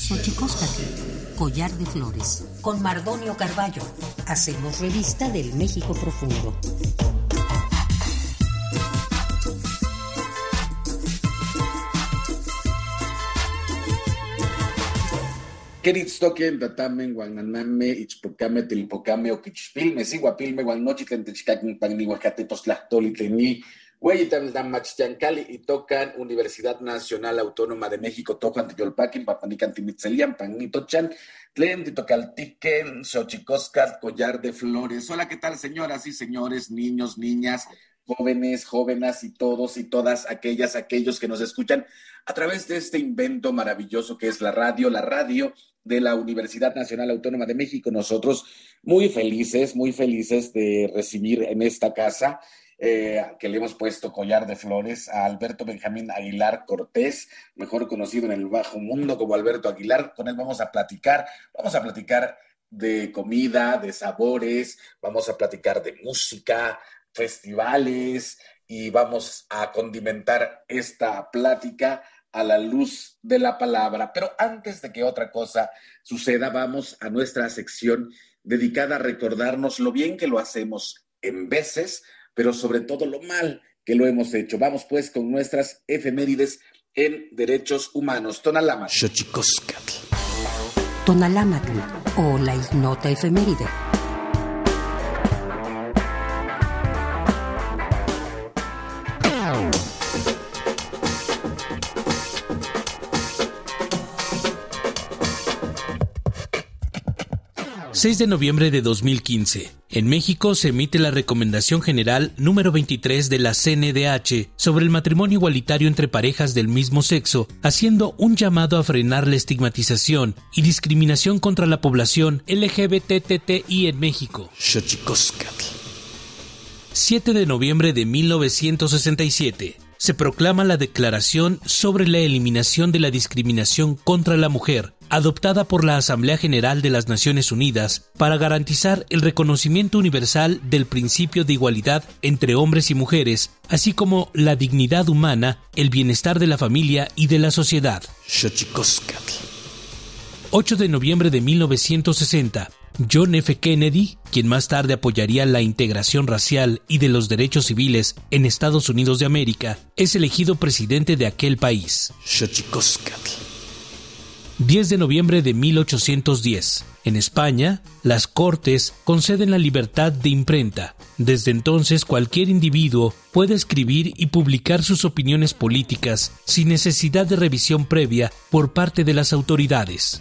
Xochicóscatl, collar de flores, con Mardonio Carballo. Hacemos revista del México profundo. Queritztoquen, tatamen, guananame, ichpocame, tilpocame, oquichpilme, siguapilme, guanochitlen, techcaquin, pagnihuacatepos, tlahtoli, teni, Hueyitan, Damachtiancali y tocan Universidad Nacional Autónoma de México, tocan Tiyolpaquin, Papanican, Timitzelian, Panitochan, Tlen, Titocaltiquen, Xochicoscat, Collar de Flores. Hola, ¿qué tal, señoras y señores, niños, niñas? jóvenes, jóvenes y todos y todas aquellas, aquellos que nos escuchan a través de este invento maravilloso que es la radio, la radio de la Universidad Nacional Autónoma de México. Nosotros muy felices, muy felices de recibir en esta casa eh, que le hemos puesto collar de flores a Alberto Benjamín Aguilar Cortés, mejor conocido en el bajo mundo como Alberto Aguilar. Con él vamos a platicar, vamos a platicar de comida, de sabores, vamos a platicar de música, festivales y vamos a condimentar esta plática a la luz de la palabra. Pero antes de que otra cosa suceda, vamos a nuestra sección dedicada a recordarnos lo bien que lo hacemos en veces, pero sobre todo lo mal que lo hemos hecho. Vamos pues con nuestras efemérides en derechos humanos. Tonalámatl. Tonalámatl o la ignota efeméride. 6 de noviembre de 2015. En México se emite la Recomendación General número 23 de la CNDH sobre el matrimonio igualitario entre parejas del mismo sexo, haciendo un llamado a frenar la estigmatización y discriminación contra la población LGBTTI en México. 7 de noviembre de 1967 se proclama la Declaración sobre la Eliminación de la Discriminación contra la Mujer, adoptada por la Asamblea General de las Naciones Unidas para garantizar el reconocimiento universal del principio de igualdad entre hombres y mujeres, así como la dignidad humana, el bienestar de la familia y de la sociedad. 8 de noviembre de 1960, John F. Kennedy, quien más tarde apoyaría la integración racial y de los derechos civiles en Estados Unidos de América, es elegido presidente de aquel país. 10 de noviembre de 1810. En España, las Cortes conceden la libertad de imprenta. Desde entonces, cualquier individuo puede escribir y publicar sus opiniones políticas sin necesidad de revisión previa por parte de las autoridades.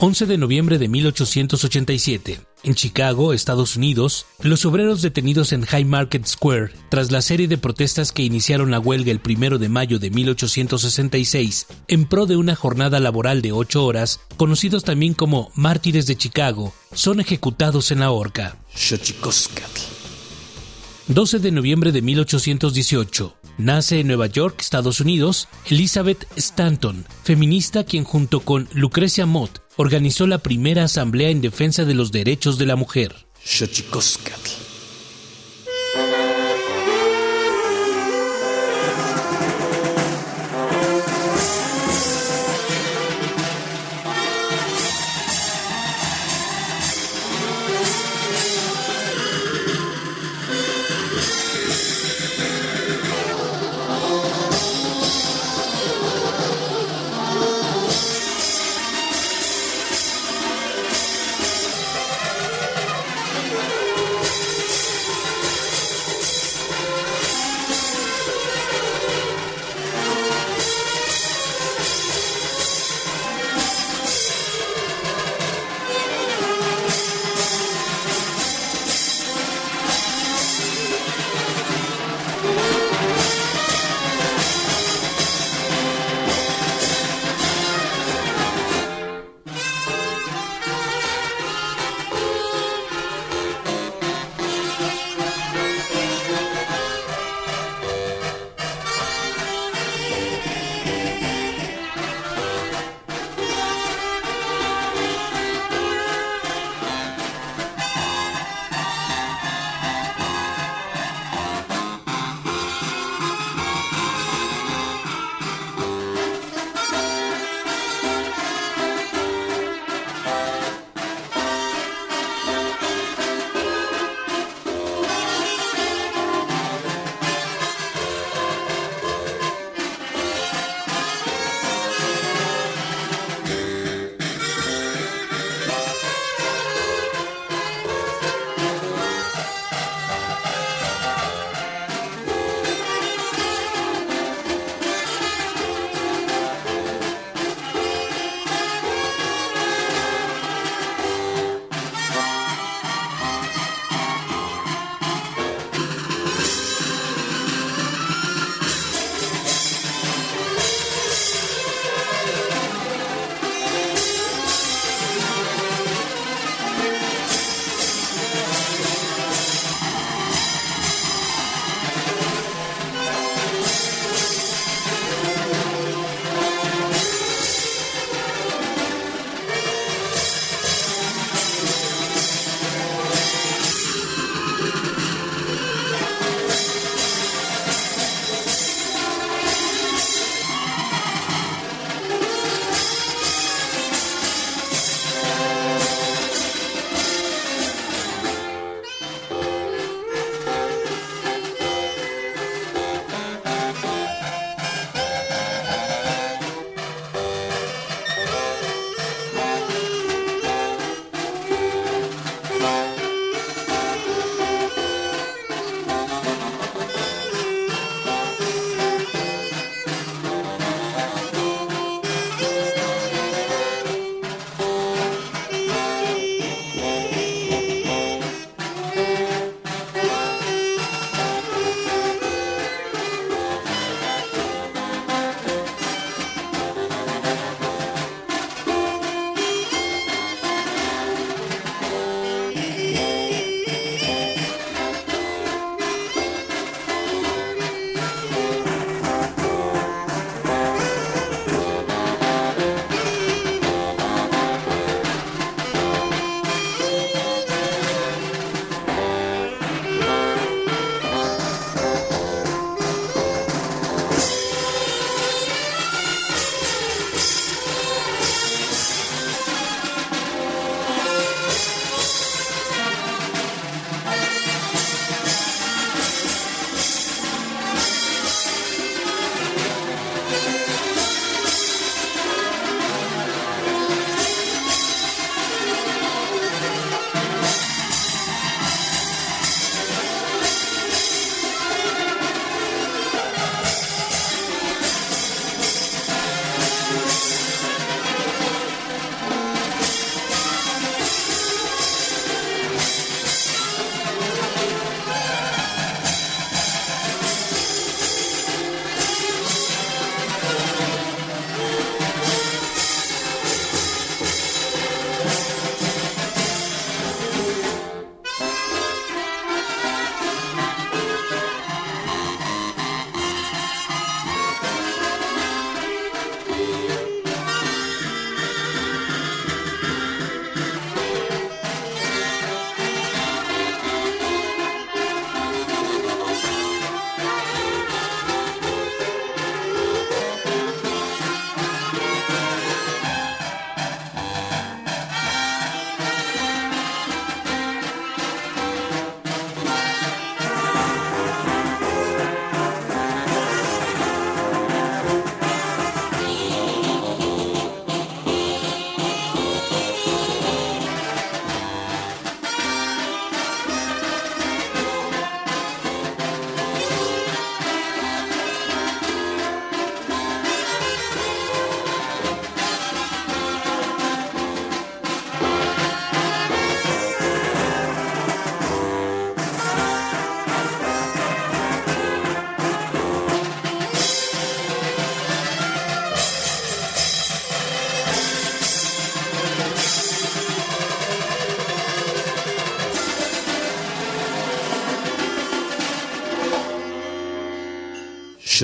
11 de noviembre de 1887. En Chicago, Estados Unidos, los obreros detenidos en High Market Square tras la serie de protestas que iniciaron la huelga el 1 de mayo de 1866 en pro de una jornada laboral de ocho horas, conocidos también como mártires de Chicago, son ejecutados en la horca. 12 de noviembre de 1818. Nace en Nueva York, Estados Unidos, Elizabeth Stanton, feminista quien junto con Lucrecia Mott organizó la primera asamblea en defensa de los derechos de la mujer.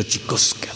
Decía,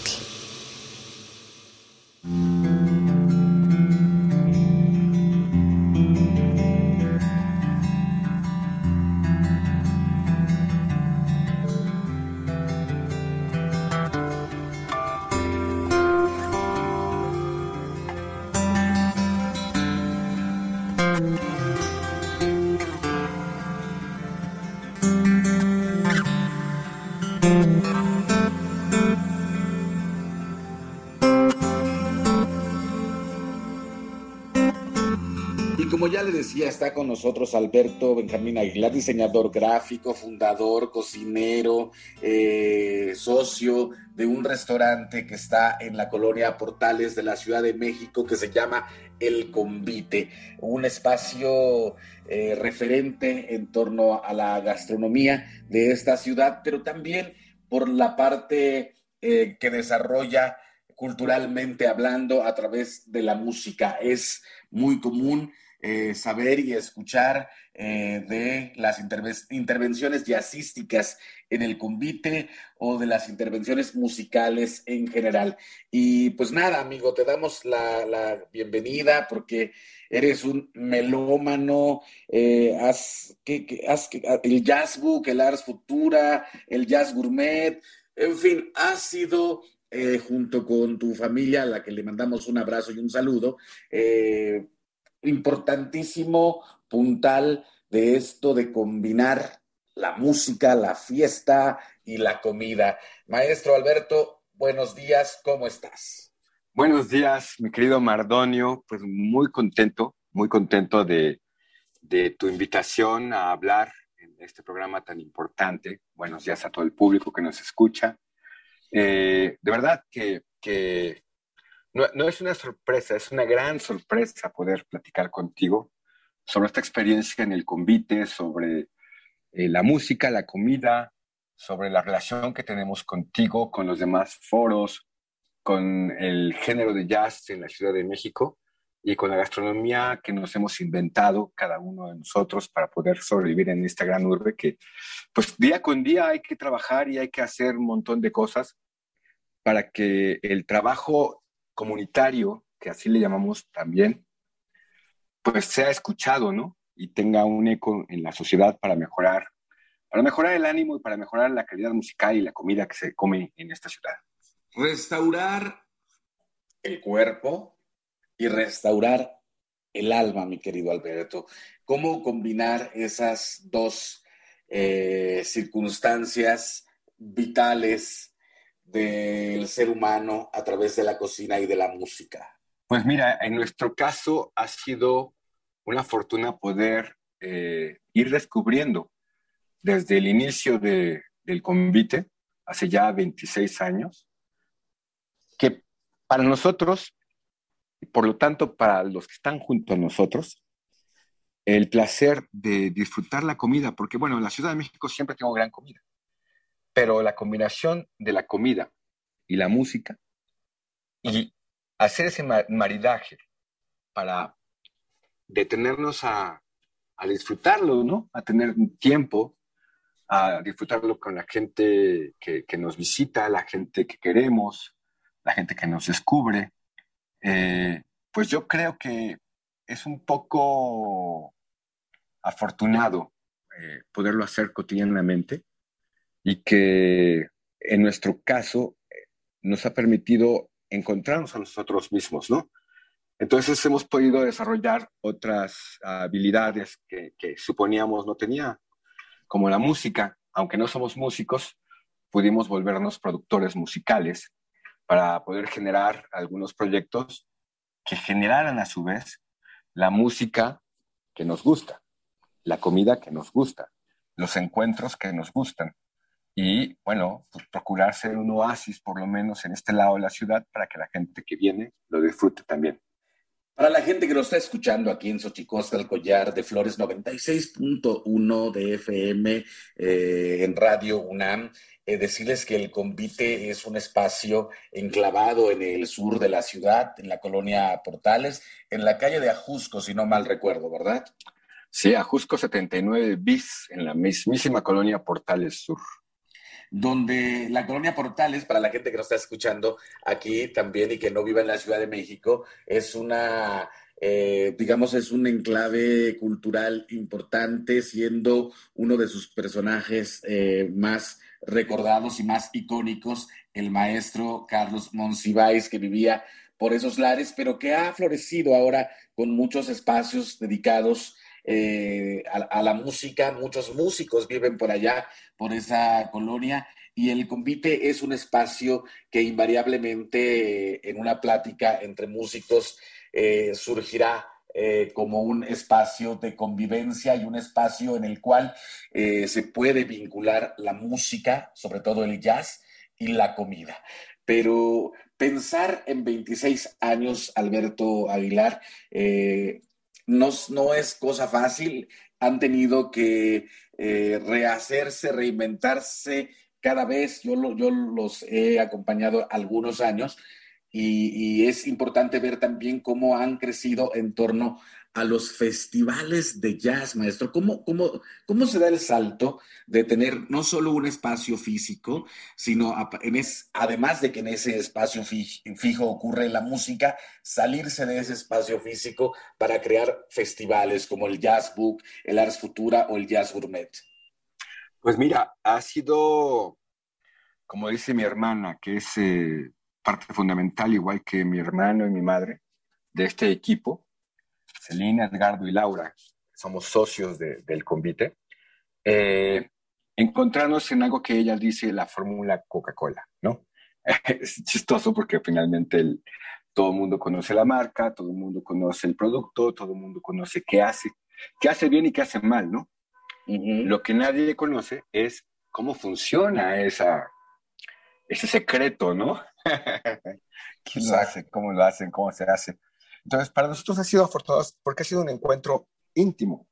está con nosotros Alberto Benjamín Aguilar, diseñador gráfico, fundador, cocinero, eh, socio de un restaurante que está en la colonia Portales de la Ciudad de México que se llama El Convite, un espacio eh, referente en torno a la gastronomía de esta ciudad, pero también por la parte eh, que desarrolla culturalmente hablando a través de la música. Es muy común eh, saber y escuchar eh, de las intervenciones jazzísticas en el convite o de las intervenciones musicales en general. Y pues nada, amigo, te damos la, bienvenida porque eres un melómano, eh, has, que, el Jazz Book, el Ars Futura, el Jazz Gourmet, en fin, has sido junto con tu familia, a la que le mandamos un abrazo y un saludo, importantísimo puntal de esto de combinar la música, la fiesta y la comida. Maestro Alberto, buenos días, ¿cómo estás? Buenos días, mi querido Mardonio, pues muy contento, muy contento de, tu invitación a hablar en este programa tan importante. Buenos días a todo el público que nos escucha. Eh, de verdad que, que no, es una sorpresa, es una gran sorpresa poder platicar contigo sobre esta experiencia en el convite, sobre eh, la música, la comida, sobre la relación que tenemos contigo, con los demás foros, con el género de jazz en la Ciudad de México y con la gastronomía que nos hemos inventado cada uno de nosotros para poder sobrevivir en esta gran urbe que pues día con día hay que trabajar y hay que hacer un montón de cosas para que el trabajo comunitario, que así le llamamos también, pues sea escuchado, ¿no? Y tenga un eco en la sociedad para mejorar, para mejorar el ánimo y para mejorar la calidad musical y la comida que se come en esta ciudad. Restaurar el cuerpo y restaurar el alma, mi querido Alberto. ¿Cómo combinar esas dos eh, circunstancias vitales del ser humano a través de la cocina y de la música? Pues mira, en nuestro caso ha sido una fortuna poder eh, ir descubriendo desde el inicio del convite, hace ya 26 años, que para nosotros, y por lo tanto para los que están junto a nosotros, el placer de disfrutar la comida, porque bueno, en la Ciudad de México siempre tengo gran comida, pero la combinación de la comida y la música y hacer ese maridaje para detenernos a, disfrutarlo, ¿no? A tener tiempo, a disfrutarlo con la gente que, nos visita, la gente que queremos, la gente que nos descubre. Eh, pues yo creo que es un poco afortunado eh, poderlo hacer cotidianamente y que en nuestro caso nos ha permitido encontrarnos a nosotros mismos, ¿no? Entonces hemos podido desarrollar otras habilidades que, suponíamos no tenía, como la música. Aunque no somos músicos, pudimos volvernos productores musicales para poder generar algunos proyectos que generaran a su vez la música que nos gusta, la comida que nos gusta, los encuentros que nos gustan y bueno, pues procurar ser un oasis por lo menos en este lado de la ciudad para que la gente que viene lo disfrute también. Para la gente que lo está escuchando aquí en Xochicosca, el collar de Flores 96.1 de FM eh, en Radio UNAM, eh, decirles que el convite es un espacio enclavado en el sur de la ciudad, en la colonia Portales, en la calle de Ajusco, si no mal recuerdo, ¿verdad? Sí, Ajusco 79 bis, en la mismísima colonia Portales Sur. Donde la colonia Portales, para la gente que nos está escuchando aquí también y que no vive en la Ciudad de México, es una, eh, digamos, es un enclave cultural importante, siendo uno de sus personajes eh, más recordados y más icónicos, el maestro Carlos Monsiváis, que vivía por esos lares, pero que ha florecido ahora con muchos espacios dedicados eh, a, la música. Muchos músicos viven por allá, por esa colonia, y el convite es un espacio que invariablemente eh, en una plática entre músicos eh, surgirá como un espacio de convivencia y un espacio en el cual se puede vincular la música, sobre todo el jazz, y la comida. Pero pensar en 26 años, Alberto Aguilar, no, no, es cosa fácil. Han tenido que eh, rehacerse, reinventarse cada vez. Yo, yo los he acompañado algunos años y, y, es importante ver también cómo han crecido en torno a los festivales de jazz, maestro? ¿Cómo, cómo, cómo se da el salto de tener no solo un espacio físico, sino además de que en ese espacio fijo, ocurre la música, salirse de ese espacio físico para crear festivales como el Jazz Book, el Ars Futura o el Jazz Gourmet? Pues mira, ha sido, como dice mi hermana, que es eh, parte fundamental, igual que mi hermano y mi madre, de este equipo, Celina, Edgardo y Laura, somos socios del convite, eh, encontrarnos en algo que ella dice la fórmula Coca-Cola, ¿no? es chistoso porque finalmente todo el mundo conoce la marca, todo el mundo conoce el producto, todo el mundo conoce qué hace, qué hace bien y qué hace mal, ¿no? Lo que nadie conoce es cómo funciona esa, ese secreto, ¿no? ¿Quién lo hace? ¿Cómo lo hacen? ¿Cómo se hace? Entonces, para nosotros ha sido afortunado porque ha sido un encuentro íntimo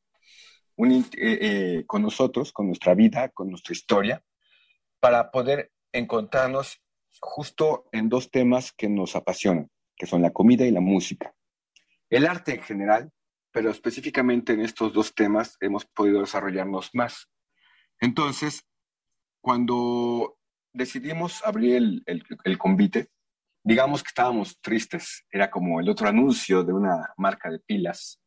eh, eh, con nosotros, con nuestra vida, con nuestra historia, para poder encontrarnos justo en dos temas que nos apasionan, que son la comida y la música. El arte en general, pero específicamente en estos dos temas hemos podido desarrollarnos más. Entonces, cuando decidimos abrir el, el, el convite, digamos que estábamos tristes. Era como el otro anuncio de una marca de pilas,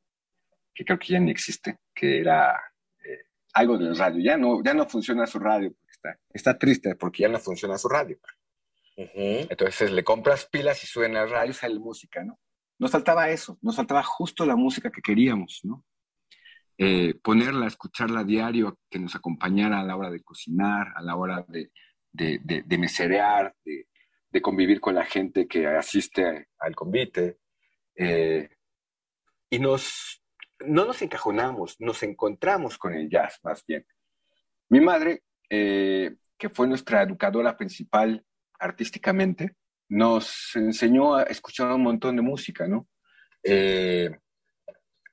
que creo que ya ni existe, que era eh, algo del radio. Ya no, ya no funciona su radio, está, está triste porque ya no funciona su radio. Entonces le compras pilas y suena el radio y sale música, ¿no? Nos faltaba eso, nos faltaba justo la música que queríamos, ¿no? Eh, ponerla, escucharla a diario, que nos acompañara a la hora de cocinar, a la hora de, de, de, de meserear, de, de convivir con la gente que asiste al convite. Eh, y nos, no nos encajonamos, nos encontramos con el jazz más bien. Mi madre, eh, que fue nuestra educadora principal artísticamente, nos enseñó a escuchar un montón de música, ¿no? Eh,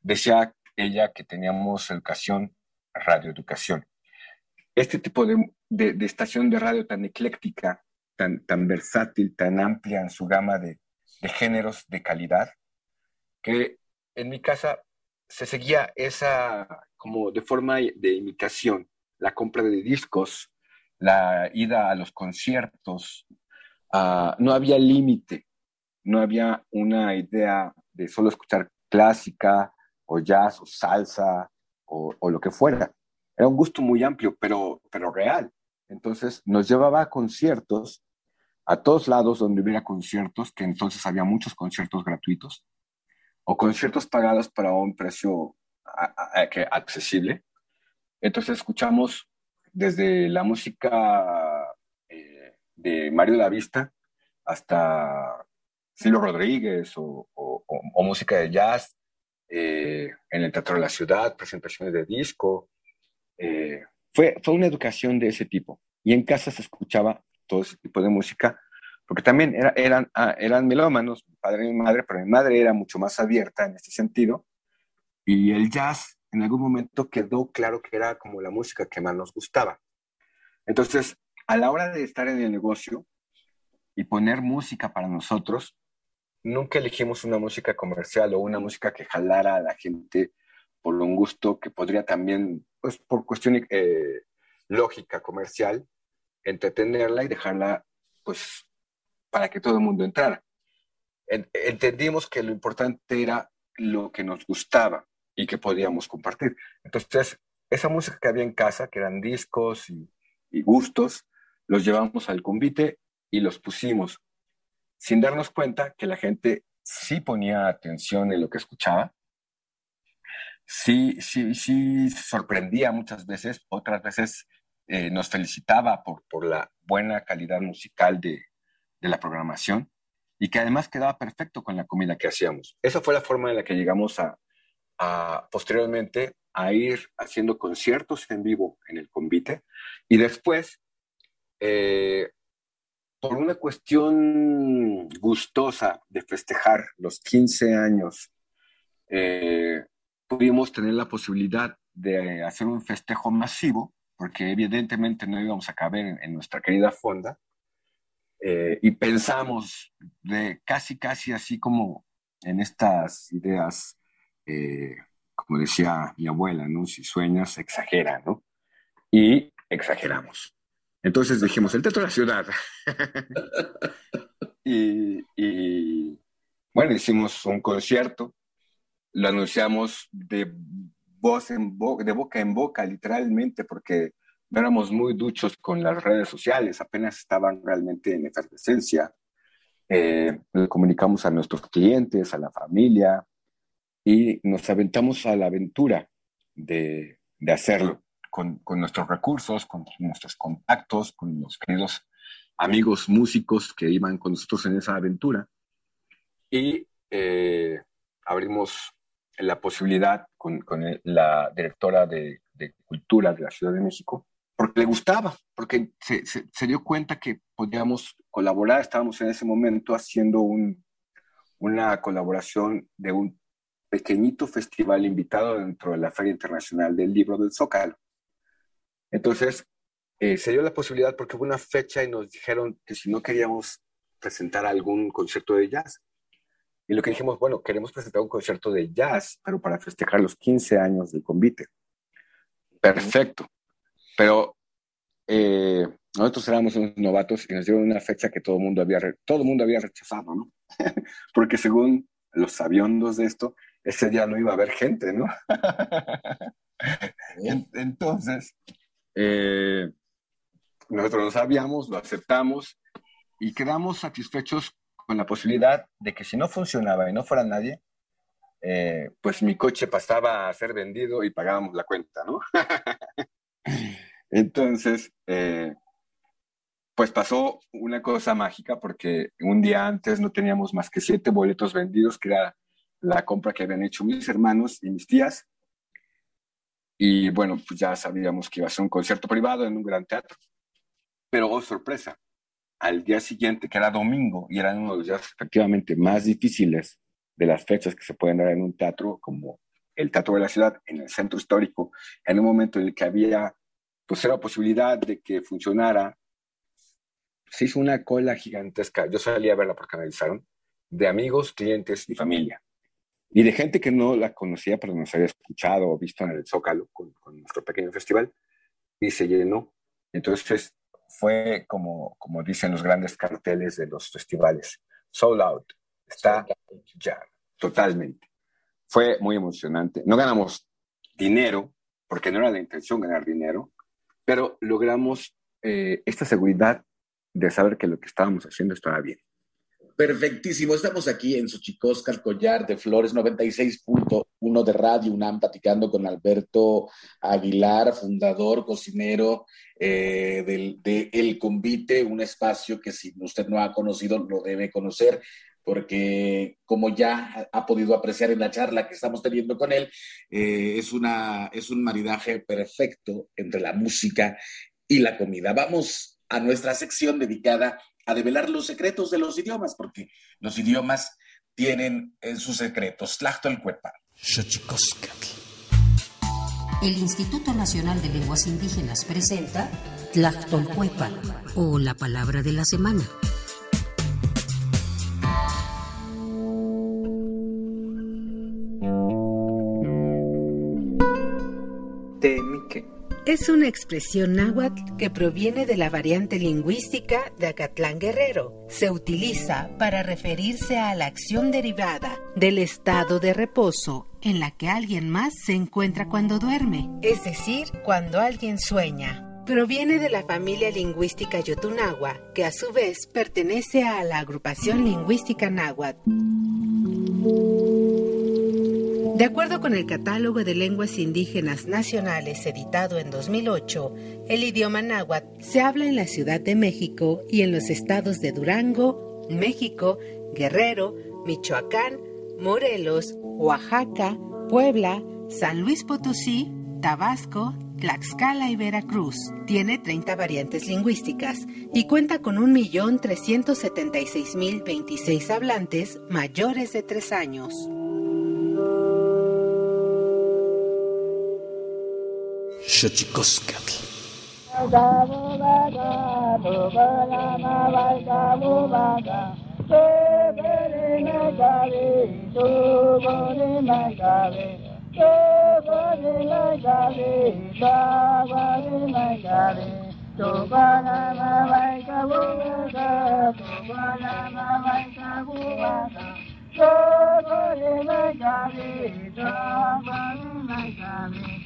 decía ella que teníamos educación, radioeducación. Este tipo de, de estación de radio tan ecléctica tan, tan versátil, tan amplia en su gama de, de géneros de calidad, que en mi casa se seguía esa como de forma de imitación, la compra de discos, la ida a los conciertos, uh, no había límite, no había una idea de solo escuchar clásica o jazz o salsa o, o, lo que fuera. Era un gusto muy amplio, pero, pero real. Entonces nos llevaba a conciertos a todos lados donde hubiera conciertos, que entonces había muchos conciertos gratuitos, o conciertos pagados para un precio accesible. Entonces escuchamos desde la música eh, de Mario La Vista hasta Silvio Rodríguez o, música de jazz eh, en el Teatro de la Ciudad, presentaciones de disco. Eh, fue, fue una educación de ese tipo. Y en casa se escuchaba todo ese tipo de música, porque también eran, ah, eran melómanos, mi padre y mi madre, pero mi madre era mucho más abierta en este sentido, y el jazz en algún momento quedó claro que era como la música que más nos gustaba. Entonces, a la hora de estar en el negocio y poner música para nosotros, nunca elegimos una música comercial o una música que jalara a la gente por un gusto que podría también, pues por cuestión eh, lógica comercial, entretenerla y dejarla, pues, para que todo el mundo entrara. entendimos que lo importante era lo que nos gustaba y que podíamos compartir. Entonces, esa música que había en casa, que eran discos y, y gustos, los llevamos al convite y los pusimos, sin darnos cuenta que la gente sí ponía atención en lo que escuchaba, sí, sí, sí sorprendía muchas veces, otras veces eh, nos felicitaba por, por la buena calidad musical de, de, la programación y que además quedaba perfecto con la comida que hacíamos. Esa fue la forma en la que llegamos a, a posteriormente a ir haciendo conciertos en vivo en el convite y después eh, por una cuestión gustosa de festejar los 15 años, eh, pudimos tener la posibilidad de hacer un festejo masivo, porque evidentemente no íbamos a caber en, nuestra querida fonda, eh, y pensamos de casi, casi así como en estas ideas, eh, como decía mi abuela, ¿no? Si sueñas, exagera, ¿no? Y exageramos. Entonces dijimos, el Teatro de la Ciudad. y, bueno, hicimos un concierto, lo anunciamos de voz en boca, de boca en boca, literalmente, porque no éramos muy duchos con las redes sociales, apenas estaban realmente en efervescencia. Eh, comunicamos a nuestros clientes, a la familia, y nos aventamos a la aventura de, de hacerlo con, nuestros recursos, con nuestros contactos, con los queridos amigos músicos que iban con nosotros en esa aventura. Y eh, abrimos la posibilidad con, la directora de, Cultura de la Ciudad de México, porque le gustaba, porque se, dio cuenta que podíamos colaborar. Estábamos en ese momento haciendo una colaboración de un pequeñito festival invitado dentro de la Feria Internacional del Libro del Zócalo. Entonces, eh, se dio la posibilidad porque hubo una fecha y nos dijeron que si no queríamos presentar algún concierto de jazz. Y lo que dijimos, bueno, queremos presentar un concierto de jazz, pero para festejar los 15 años del convite. Perfecto. Pero eh, nosotros éramos unos novatos y nos dieron una fecha que todo el mundo había, todo mundo había rechazado, ¿no? porque según los sabiondos de esto, ese día no iba a haber gente, ¿no? Entonces, eh, nosotros lo sabíamos, lo aceptamos y quedamos satisfechos con la posibilidad de que si no funcionaba y no fuera nadie, eh, pues mi coche pasaba a ser vendido y pagábamos la cuenta, ¿no? Entonces, eh, pues pasó una cosa mágica porque un día antes no teníamos más que siete boletos vendidos, que era la compra que habían hecho mis hermanos y mis tías. Y bueno, pues ya sabíamos que iba a ser un concierto privado en un gran teatro. Pero, oh, sorpresa, al día siguiente, que era domingo, y era uno de los días efectivamente más difíciles de las fechas que se pueden dar en un teatro, como el Teatro de la Ciudad, en el centro histórico, en un momento en el que había, pues era posibilidad de que funcionara, se hizo una cola gigantesca, yo salí a verla porque analizaron, de amigos, clientes y familia. Y de gente que no la conocía, pero nos había escuchado o visto en el Zócalo con, nuestro pequeño festival, y se llenó. Entonces fue como, como dicen los grandes carteles de los festivales, sold out, está ya, totalmente. Fue muy emocionante. No ganamos dinero, porque no era la intención ganar dinero, pero logramos eh, esta seguridad de saber que lo que estábamos haciendo estaba bien. Perfectísimo. Estamos aquí en Xochicóscar, Collar de Flores 96.1 de Radio UNAM, platicando con Alberto Aguilar, fundador, cocinero eh, del, de El Convite, un espacio que si usted no ha conocido, lo debe conocer porque como ya ha podido apreciar en la charla que estamos teniendo con él, eh, es, una, es un maridaje perfecto entre la música y la comida. Vamos a nuestra sección dedicada a develar los secretos de los idiomas, porque los idiomas tienen en sus secretos. Tlachtolcuepa. El Instituto Nacional de Lenguas Indígenas presenta Tlachtolcuepa, o la palabra de la semana. Es una expresión náhuatl que proviene de la variante lingüística de Acatlán Guerrero. Se utiliza para referirse a la acción derivada del estado de reposo en la que alguien más se encuentra cuando duerme, es decir, cuando alguien sueña. Proviene de la familia lingüística yotunagua, que a su vez pertenece a la agrupación lingüística náhuatl. De acuerdo con el Catálogo de Lenguas Indígenas Nacionales editado en 2008, el idioma náhuatl se habla en la Ciudad de México y en los estados de Durango, México, Guerrero, Michoacán, Morelos, Oaxaca, Puebla, San Luis Potosí, Tabasco, Tlaxcala y Veracruz. Tiene 30 variantes lingüísticas y cuenta con 1.376.026 hablantes mayores de 3 años. Xochicóscatl. Thank you.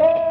Don't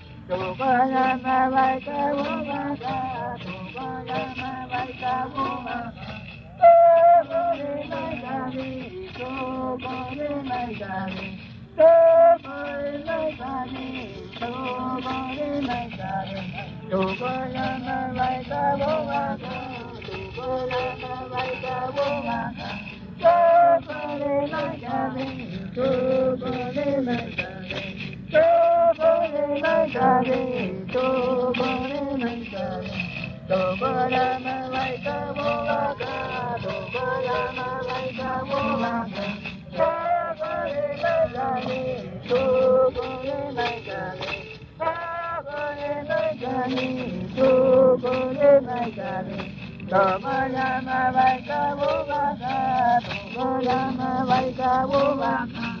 tu ba la ma ba ta wo ma ta tu ba la ma ba ta wo ma tu ba le ma ta ni tu ba le ma ta ni tu ba le ma ta ni tu ba le ma ta ni tu ba la ma ba ta wo ma ta tu ba la ma ba ta wo ma ta tu Rama Rama Vaika Bhuvaka Rama Rama Vaika Bhuvaka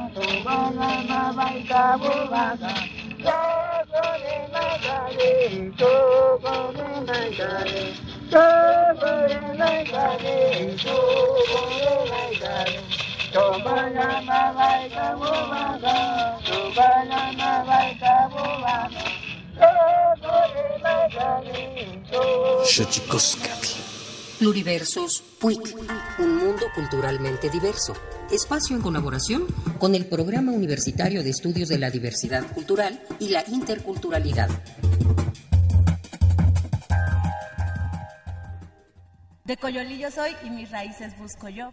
Pluriversos PUIC, un mundo culturalmente diverso. Espacio en colaboración con el Programa Universitario de Estudios de la Diversidad Cultural y la Interculturalidad. De Coyolillo soy y mis raíces busco yo.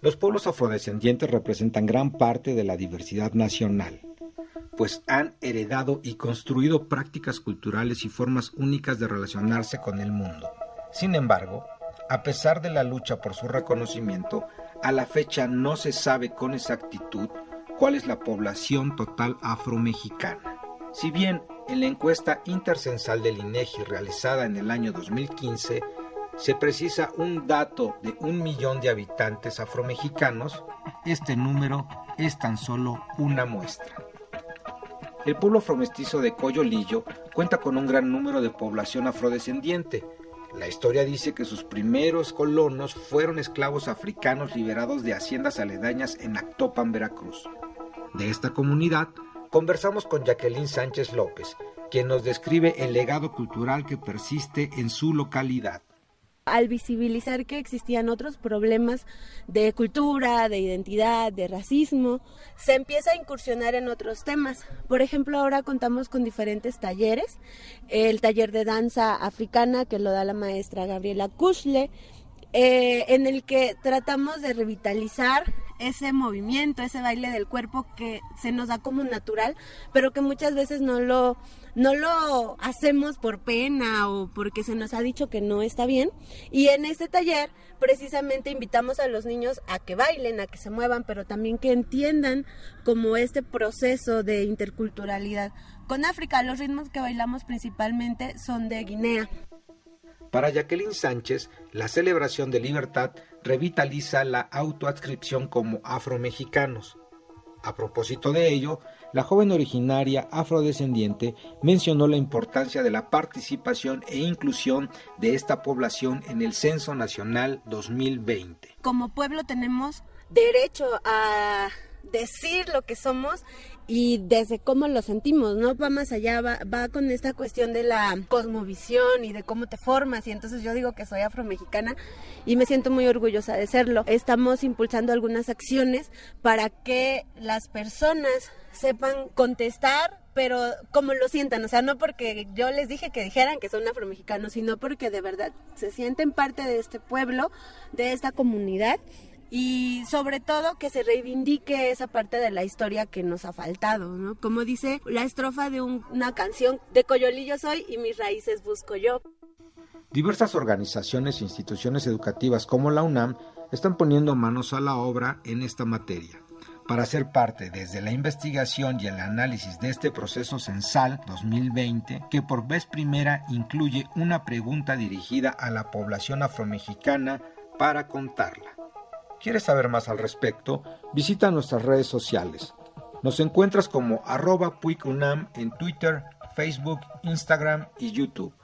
Los pueblos afrodescendientes representan gran parte de la diversidad nacional, pues han heredado y construido prácticas culturales y formas únicas de relacionarse con el mundo. Sin embargo, a pesar de la lucha por su reconocimiento, a la fecha no se sabe con exactitud cuál es la población total afromexicana. Si bien en la encuesta intercensal del INEGI realizada en el año 2015 se precisa un dato de un millón de habitantes afromexicanos, este número es tan solo una muestra. El pueblo afromestizo de Coyolillo cuenta con un gran número de población afrodescendiente. La historia dice que sus primeros colonos fueron esclavos africanos liberados de haciendas aledañas en Actopan, Veracruz. De esta comunidad conversamos con Jacqueline Sánchez López, quien nos describe el legado cultural que persiste en su localidad al visibilizar que existían otros problemas de cultura, de identidad, de racismo, se empieza a incursionar en otros temas. Por ejemplo, ahora contamos con diferentes talleres. El taller de danza africana que lo da la maestra Gabriela Kushle, eh, en el que tratamos de revitalizar ese movimiento, ese baile del cuerpo que se nos da como natural, pero que muchas veces no lo, no lo hacemos por pena o porque se nos ha dicho que no está bien. Y en este taller precisamente invitamos a los niños a que bailen, a que se muevan, pero también que entiendan como este proceso de interculturalidad. Con África los ritmos que bailamos principalmente son de Guinea. Para Jacqueline Sánchez, la celebración de libertad revitaliza la autoadscripción como afromexicanos. A propósito de ello, la joven originaria afrodescendiente mencionó la importancia de la participación e inclusión de esta población en el Censo Nacional 2020. Como pueblo tenemos derecho a decir lo que somos y desde cómo lo sentimos, ¿no? Va más allá, va, va, con esta cuestión de la cosmovisión y de cómo te formas y entonces yo digo que soy afromexicana y me siento muy orgullosa de serlo. Estamos impulsando algunas acciones para que las personas sepan contestar pero como lo sientan, o sea, no porque yo les dije que dijeran que son afromexicanos, sino porque de verdad se sienten parte de este pueblo, de esta comunidad y sobre todo que se reivindique esa parte de la historia que nos ha faltado, ¿no? Como dice la estrofa de una canción, de Coyolillo soy y mis raíces busco yo. Diversas organizaciones e instituciones educativas como la UNAM están poniendo manos a la obra en esta materia. Para ser parte desde la investigación y el análisis de este proceso censal 2020, que por vez primera incluye una pregunta dirigida a la población afromexicana para contarla. ¿Quieres saber más al respecto? Visita nuestras redes sociales. Nos encuentras como arroba puicunam en Twitter, Facebook, Instagram y YouTube.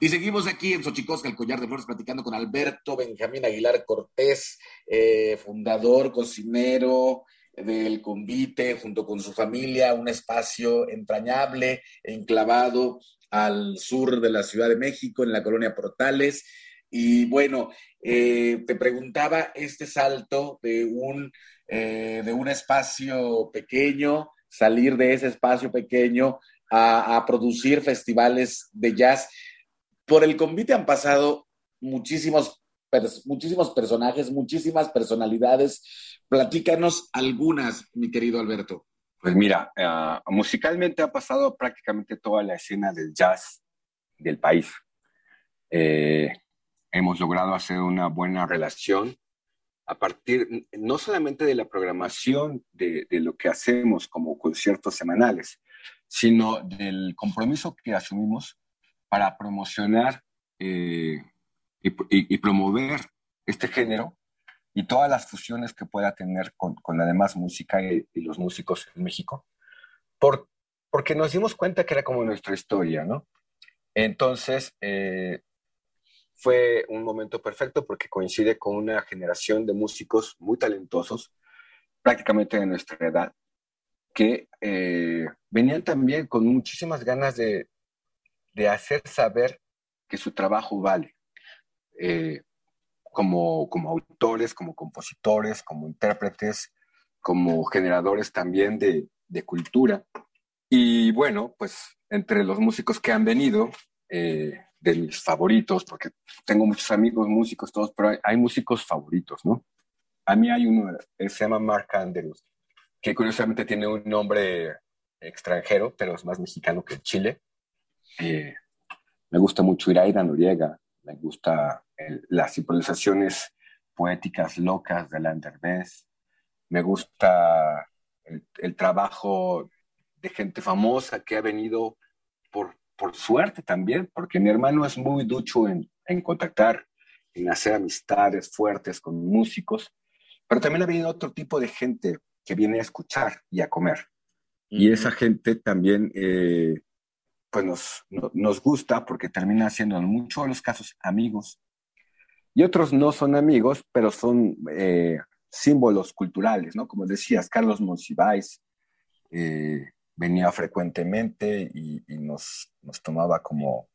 Y seguimos aquí en Xochicosca, el collar de flores, platicando con Alberto Benjamín Aguilar Cortés, eh, fundador, cocinero del Convite, junto con su familia, un espacio entrañable, enclavado al sur de la Ciudad de México, en la colonia Portales. Y bueno, eh, te preguntaba este salto de un, eh, de un espacio pequeño, salir de ese espacio pequeño a, producir festivales de jazz. Por el convite han pasado muchísimos, muchísimos personajes, muchísimas personalidades. Platícanos algunas, mi querido Alberto. Pues mira, ah, musicalmente ha pasado prácticamente toda la escena del jazz del país. Eh, hemos logrado hacer una buena relación a partir no solamente de la programación de, lo que hacemos como conciertos semanales, sino del compromiso que asumimos para promocionar eh, y, promover este género y todas las fusiones que pueda tener con, la demás música y, los músicos en México, por, porque nos dimos cuenta que era como nuestra historia, ¿no? Entonces, eh, fue un momento perfecto porque coincide con una generación de músicos muy talentosos, prácticamente de nuestra edad, que eh, venían también con muchísimas ganas de, hacer saber que su trabajo vale, eh, como, como autores, como compositores, como intérpretes, como generadores también de, cultura. Y bueno, pues entre los músicos que han venido, eh, de mis favoritos, porque tengo muchos amigos músicos, todos, pero hay, músicos favoritos, ¿no? A mí hay uno, él se llama Mark Andrews, que curiosamente tiene un nombre extranjero, pero es más mexicano que Chile. Eh, me gusta mucho Iraida Noriega, me gusta las improvisaciones poéticas locas de Lander me gusta el, trabajo de gente famosa que ha venido por, por suerte también, porque mi hermano es muy ducho en, en contactar, en hacer amistades fuertes con músicos, pero también ha venido otro tipo de gente que viene a escuchar y a comer. Y esa gente también, eh, pues nos, nos gusta porque termina siendo en muchos de los casos amigos. Y otros no son amigos, pero son eh, símbolos culturales, ¿no? Como decías, Carlos Monsiváis eh, venía frecuentemente y, nos, nos, tomaba como,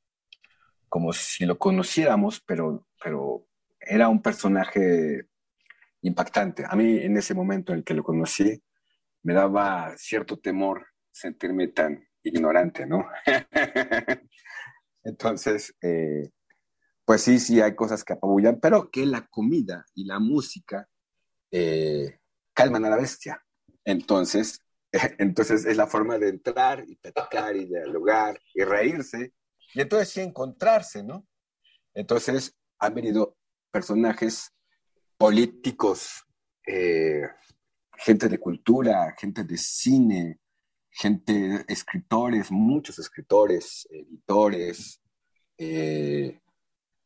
como si lo conociéramos, pero, pero era un personaje impactante. A mí en ese momento en el que lo conocí, me daba cierto temor sentirme tan ignorante, ¿no? Entonces, eh, pues sí, sí, hay cosas que apabullan, pero que la comida y la música eh, calman a la bestia. Entonces, entonces es la forma de entrar y platicar y dialogar y reírse y entonces sí encontrarse, ¿no? Entonces han venido personajes políticos, eh, gente de cultura, gente de cine, gente, escritores, muchos escritores, editores, eh,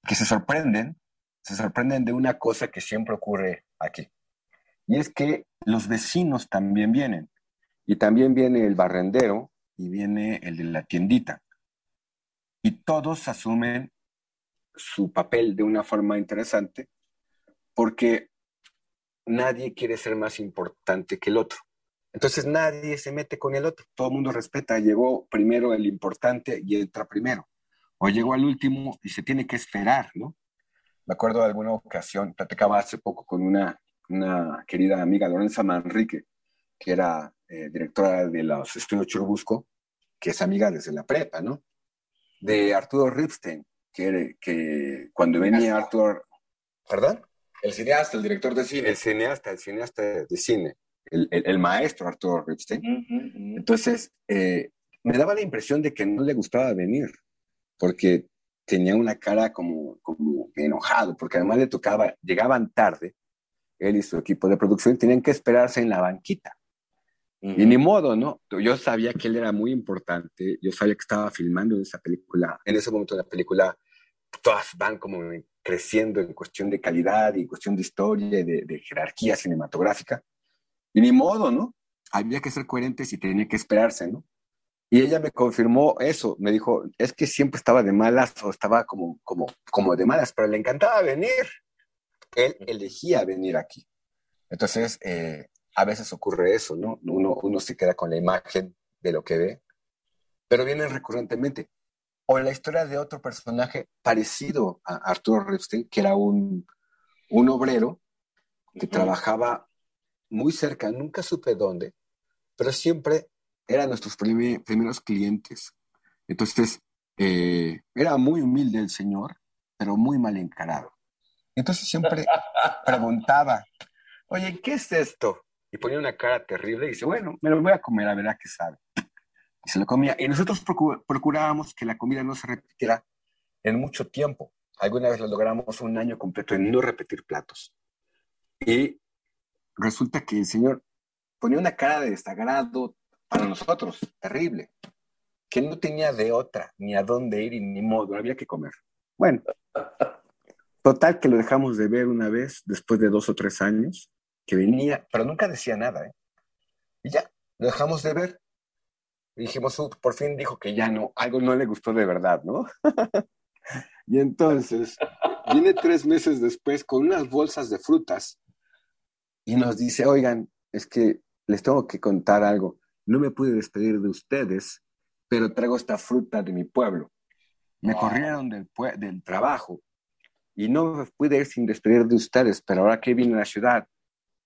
que se sorprenden, se sorprenden de una cosa que siempre ocurre aquí. Y es que los vecinos también vienen. Y también viene el barrendero y viene el de la tiendita. Y todos asumen su papel de una forma interesante porque nadie quiere ser más importante que el otro. Entonces nadie se mete con el otro, todo el mundo respeta, llegó primero el importante y entra primero, o llegó al último y se tiene que esperar, ¿no? Me acuerdo de alguna ocasión, platicaba hace poco con una, una querida amiga, Lorenza Manrique, que era eh, directora de los estudios Churubusco, que es amiga desde la prepa, ¿no? De Arturo Ripstein, que, que cuando venía Arturo... ¿Perdón? El cineasta, el director de cine. El cineasta, el cineasta de cine, el, el, maestro Arturo Ripstein. Entonces, eh, me daba la impresión de que no le gustaba venir, porque tenía una cara como, como enojado, porque además le tocaba, llegaban tarde, él y su equipo de producción tenían que esperarse en la banquita. Y ni modo, ¿no? Yo sabía que él era muy importante, yo sabía que estaba filmando esa película, en ese momento de la película, todas van como creciendo en cuestión de calidad y en cuestión de historia y de, jerarquía cinematográfica. Y ni modo, ¿no? Había que ser coherentes y tenía que esperarse, ¿no? Y ella me confirmó eso, me dijo, es que siempre estaba de malas o estaba como, como, como de malas, pero le encantaba venir. Él elegía venir aquí. Entonces, eh, a veces ocurre eso, ¿no? Uno, uno se queda con la imagen de lo que ve, pero vienen recurrentemente o la historia de otro personaje parecido a Arturo Ripstein, que era un, un obrero que trabajaba muy cerca, nunca supe dónde, pero siempre eran nuestros primeros clientes. Entonces, eh, era muy humilde el señor, pero muy mal encarado. Entonces siempre preguntaba, oye, ¿qué es esto? Y ponía una cara terrible y dice, bueno, me lo voy a comer a ver a qué sabe y se lo comía. Y nosotros procurábamos que la comida no se repitiera en mucho tiempo. Alguna vez lo logramos un año completo en no repetir platos. Y resulta que el Señor ponía una cara de desagrado para nosotros, terrible, que no tenía de otra, ni a dónde ir, ni modo, había que comer. Bueno, total que lo dejamos de ver una vez después de dos o tres años, que venía, pero nunca decía nada, ¿eh? Y ya, lo dejamos de ver dijimos, por fin dijo que ya no, algo no le gustó de verdad, ¿no? y entonces viene tres meses después con unas bolsas de frutas y nos dice, oigan, es que les tengo que contar algo. No me pude despedir de ustedes, pero traigo esta fruta de mi pueblo. Me corrieron del, del trabajo y no me pude ir sin despedir de ustedes, pero ahora que vine a la ciudad,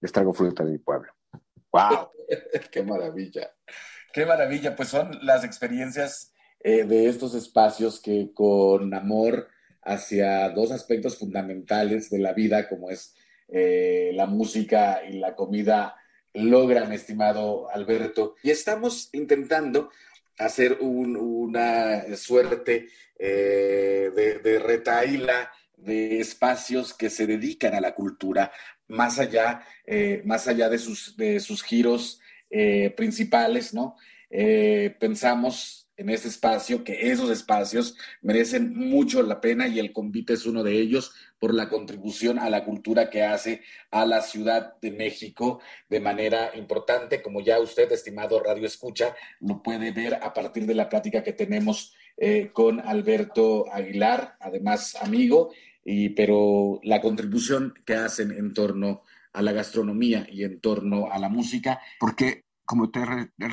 les fruta de mi pueblo. ¡Wow! ¡Qué maravilla! Qué maravilla, pues son las experiencias eh, de estos espacios que con amor hacia dos aspectos fundamentales de la vida, como es eh, la música y la comida, logran, estimado Alberto. Y estamos intentando hacer una suerte eh, de, de retaíla de espacios que se dedican a la cultura, más allá, eh, más allá de, sus, de sus giros eh, principales, ¿no? Eh, pensamos en este espacio que esos espacios merecen mucho la pena y el convite es uno de ellos por la contribución a la cultura que hace a la Ciudad de México de manera importante, como ya usted, estimado Radio Escucha, lo puede ver a partir de la plática que tenemos con Alberto Aguilar, además amigo, y, pero la contribución que hacen en torno a la gastronomía y en torno a la música. Porque, como te,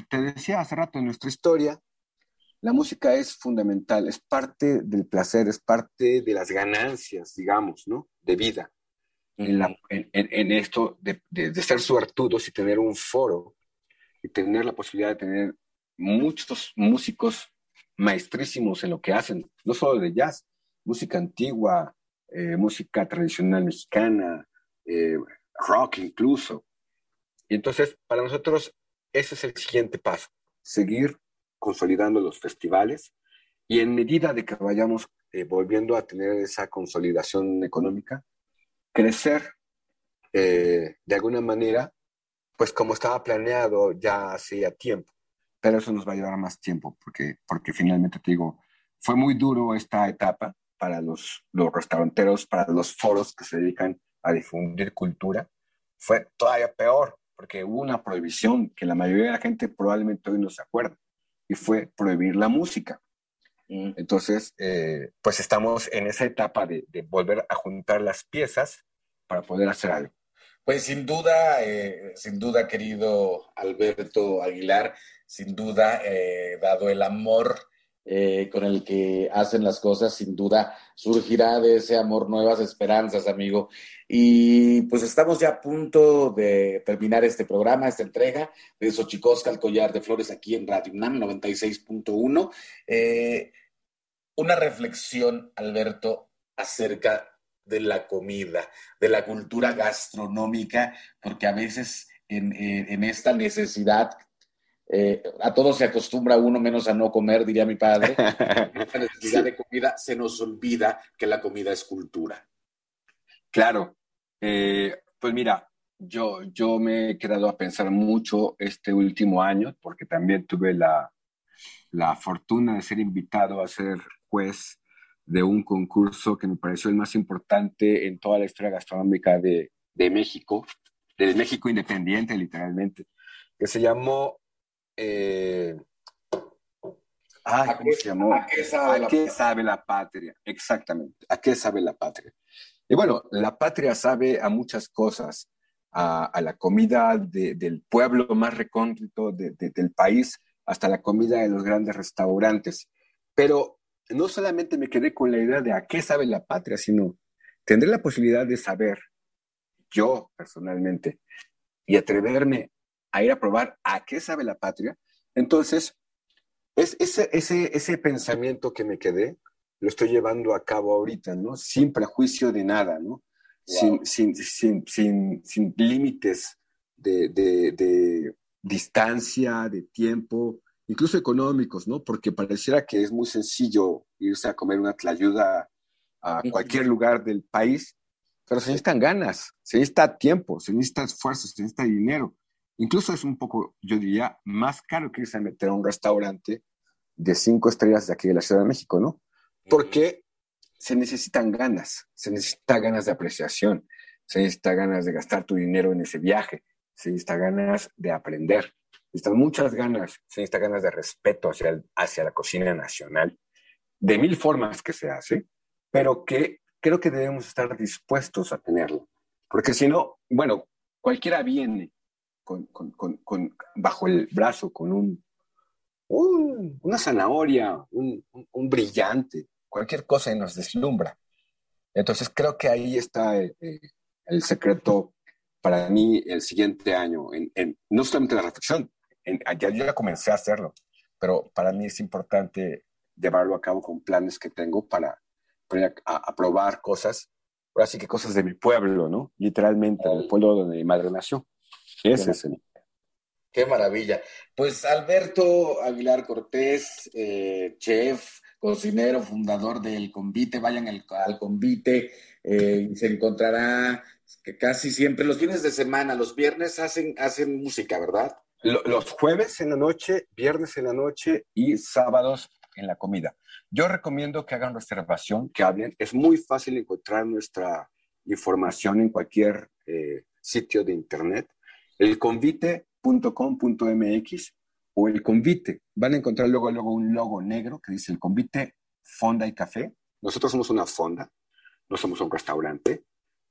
te decía hace rato en nuestra historia, la música es fundamental, es parte del placer, es parte de las ganancias, digamos, ¿no? De vida. en, la, en, en, esto de, de, de, ser suertudos y tener un foro y tener la posibilidad de tener muchos músicos maestrísimos en lo que hacen, no solo de jazz, música antigua, eh, música tradicional mexicana, eh, rock incluso. Y entonces, para nosotros, ese es el siguiente paso, seguir consolidando los festivales y en medida de que vayamos eh, volviendo a tener esa consolidación económica, crecer de alguna manera, pues como estaba planeado ya hacía tiempo. Pero eso nos va a llevar más tiempo, porque, porque finalmente te digo, fue muy duro esta etapa para los, los restauranteros, para los foros que se dedican a difundir cultura, fue todavía peor, porque hubo una prohibición que la mayoría de la gente probablemente hoy no se acuerda, y fue prohibir la música. Mm. Entonces, eh, pues estamos en esa etapa de, de, volver a juntar las piezas para poder hacer algo. Pues sin duda, eh, sin duda, querido Alberto Aguilar, sin duda, eh, dado el amor eh, con el que hacen las cosas, sin duda surgirá de ese amor nuevas esperanzas, amigo. Y pues estamos ya a punto de terminar este programa, esta entrega de Xochicosca, el collar de flores aquí en Radio UNAM 96.1. Eh, una reflexión, Alberto, acerca de la comida, de la cultura gastronómica, porque a veces en, esta necesidad eh, a todos se acostumbra uno menos a no comer, diría mi padre. la necesidad de comida se nos olvida que la comida es cultura. Claro. Eh, pues mira, yo, yo me he quedado a pensar mucho este último año, porque también tuve la, la fortuna de ser invitado a ser juez de un concurso que me pareció el más importante en toda la historia gastronómica de, de México, del México independiente, literalmente, que se llamó eh, ay, ¿cómo se llamó? ¿A qué, sabe, ¿A qué sabe, la patria? Exactamente, ¿a qué sabe la patria? Y bueno, la patria sabe a muchas cosas, a, a la comida de, del pueblo más recóndito de, de, del país, hasta la comida de los grandes restaurantes. Pero no solamente me quedé con la idea de a qué sabe la patria, sino tendré la posibilidad de saber, yo personalmente, y atreverme a ir a probar a qué sabe la patria. Entonces, es ese, ese, ese pensamiento que me quedé, lo estoy llevando a cabo ahorita, ¿no? Sin prejuicio de nada, ¿no? Wow. Sin, sin, sin, sin, sin límites de, de, de, distancia, de tiempo, incluso económicos, ¿no? Porque pareciera que es muy sencillo irse a comer una tlayuda a cualquier lugar del país, pero se necesitan ganas, se necesita tiempo, se necesita esfuerzo, se necesita dinero. Incluso es un poco, yo diría, más caro que irse a meter a un restaurante de cinco estrellas de aquí de la Ciudad de México, ¿no? Porque se necesitan ganas, se necesita ganas de apreciación, se necesita ganas de gastar tu dinero en ese viaje, se necesita ganas de aprender, se necesitan muchas ganas, se necesita ganas de respeto hacia, el, hacia la cocina nacional, de mil formas que se hace, pero que creo que debemos estar dispuestos a tenerlo. Porque si no, bueno, cualquiera viene con, con, con, con, bajo el brazo con un, un una zanahoria, un, un, brillante, cualquier cosa y nos deslumbra. Entonces creo que ahí está eh, el secreto para mí el siguiente año, en, en, no solamente la reflexión, en, ya, ya comencé a hacerlo, pero para mí es importante llevarlo a cabo con planes que tengo para, a, probar cosas, ahora sí que cosas de mi pueblo, ¿no? Literalmente, del pueblo donde mi madre nació. Ese es el... Qué maravilla. Pues Alberto Aguilar Cortés, eh, chef, cocinero, fundador del Convite, vayan al, Convite eh, y se encontrará que casi siempre, los fines de semana, los viernes hacen, hacen música, ¿verdad? Los jueves en la noche, viernes en la noche y sábados en la comida. Yo recomiendo que hagan reservación, que hablen. Es muy fácil encontrar nuestra información en cualquier eh, sitio de internet. Elconvite.com.mx o el convite. Van a encontrar luego, luego un logo negro que dice el convite Fonda y Café. Nosotros somos una fonda, no somos un restaurante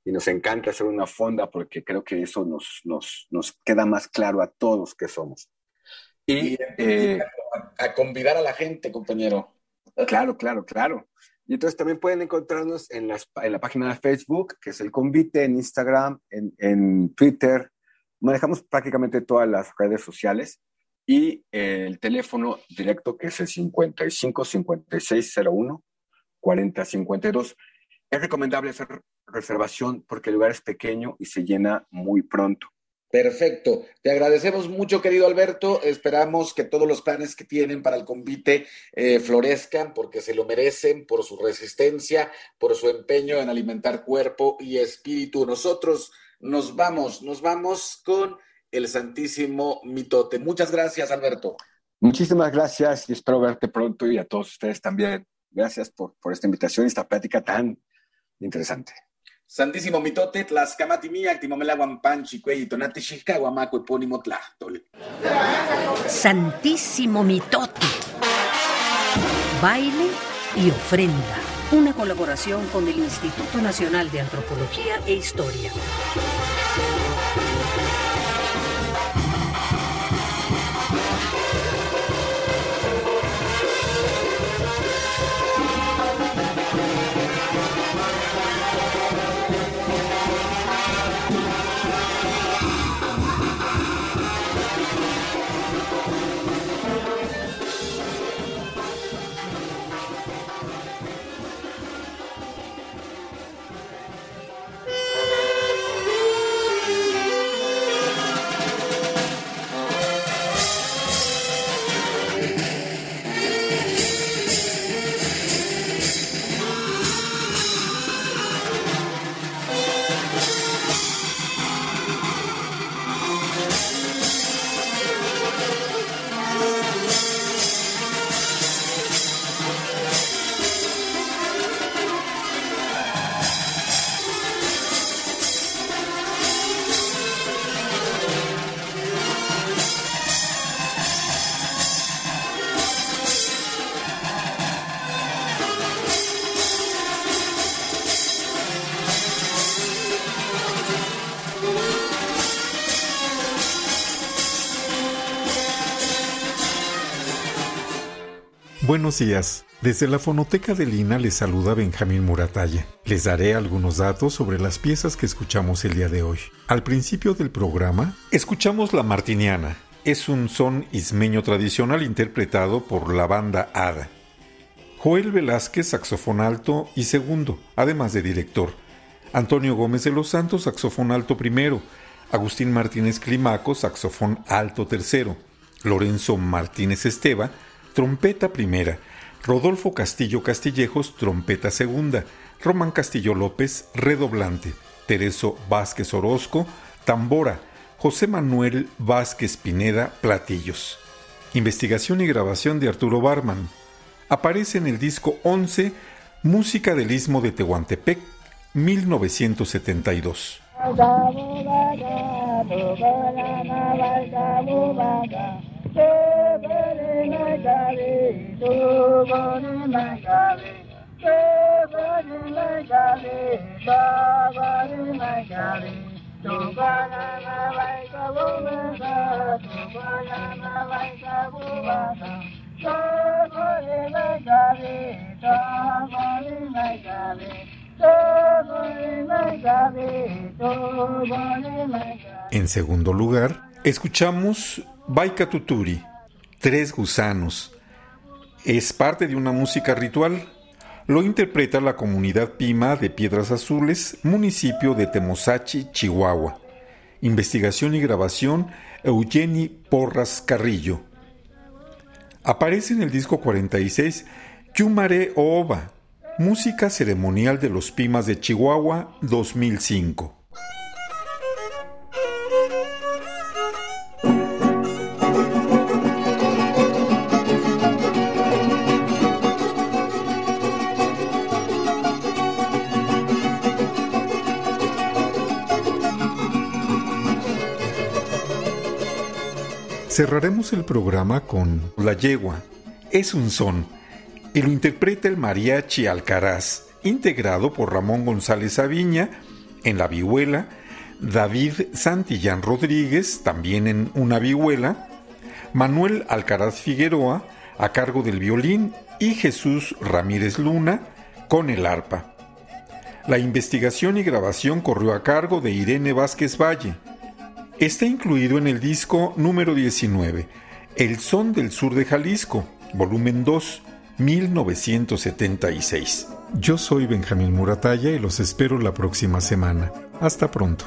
y nos encanta hacer una fonda porque creo que eso nos, nos, nos queda más claro a todos que somos. Y, eh, a, convidar a la gente, compañero. Claro, claro, claro. Y entonces también pueden encontrarnos en, en la página de Facebook, que es el convite, en Instagram, en, en Twitter. Manejamos prácticamente todas las redes sociales y el teléfono directo que es el 55 5601 4052. Es recomendable hacer reservación porque el lugar es pequeño y se llena muy pronto. Perfecto. Te agradecemos mucho, querido Alberto. Esperamos que todos los planes que tienen para el convite eh, florezcan porque se lo merecen por su resistencia, por su empeño en alimentar cuerpo y espíritu. Nosotros nos vamos, nos vamos con el Santísimo Mitote. Muchas gracias, Alberto. Muchísimas gracias y espero verte pronto y a todos ustedes también. Gracias por, por esta invitación y esta plática tan interesante. Santísimo mitote, tlascamatimiac, timomelaguan panchi, cuelli, tonati xiscaguamaco, epónimo tlachtol. Santísimo mitote. Baile y ofrenda. Una colaboración con el Instituto Nacional de Antropología e Historia. Buenos días. Desde la Fonoteca de Lina les saluda Benjamín Muratalla. Les daré algunos datos sobre las piezas que escuchamos el día de hoy. Al principio del programa, escuchamos La Martiniana. Es un son ismeño tradicional interpretado por la banda Ada. Joel Velázquez, saxofón alto y segundo, además de director. Antonio Gómez de los Santos, saxofón alto primero. Agustín Martínez Climaco, saxofón alto tercero. Lorenzo Martínez Esteva, trompeta primera, Rodolfo Castillo Castillejos, trompeta segunda, Román Castillo López, redoblante, Tereso Vázquez Orozco, tambora, José Manuel Vázquez Pineda, platillos. Investigación y grabación de Arturo Barman. Aparece en el disco 11, Música del Istmo de Tehuantepec, 1972. En segundo lugar, escuchamos Baika Tuturi, Tres Gusanos, Es parte de una música ritual. Lo interpreta la comunidad Pima de Piedras Azules, municipio de Temosachi, Chihuahua. Investigación y grabación Eugeni Porras Carrillo. Aparece en el disco 46 Yumare Ooba, música ceremonial de los Pimas de Chihuahua 2005. Cerraremos el programa con La Yegua. Es un son y lo interpreta el mariachi Alcaraz, integrado por Ramón González Aviña en la vihuela, David Santillán Rodríguez, también en una vihuela, Manuel Alcaraz Figueroa, a cargo del violín, y Jesús Ramírez Luna, con el arpa. La investigación y grabación corrió a cargo de Irene Vázquez Valle. Está incluido en el disco número 19, El Son del Sur de Jalisco, volumen 2, 1976. Yo soy Benjamín Muratalla y los espero la próxima semana. Hasta pronto.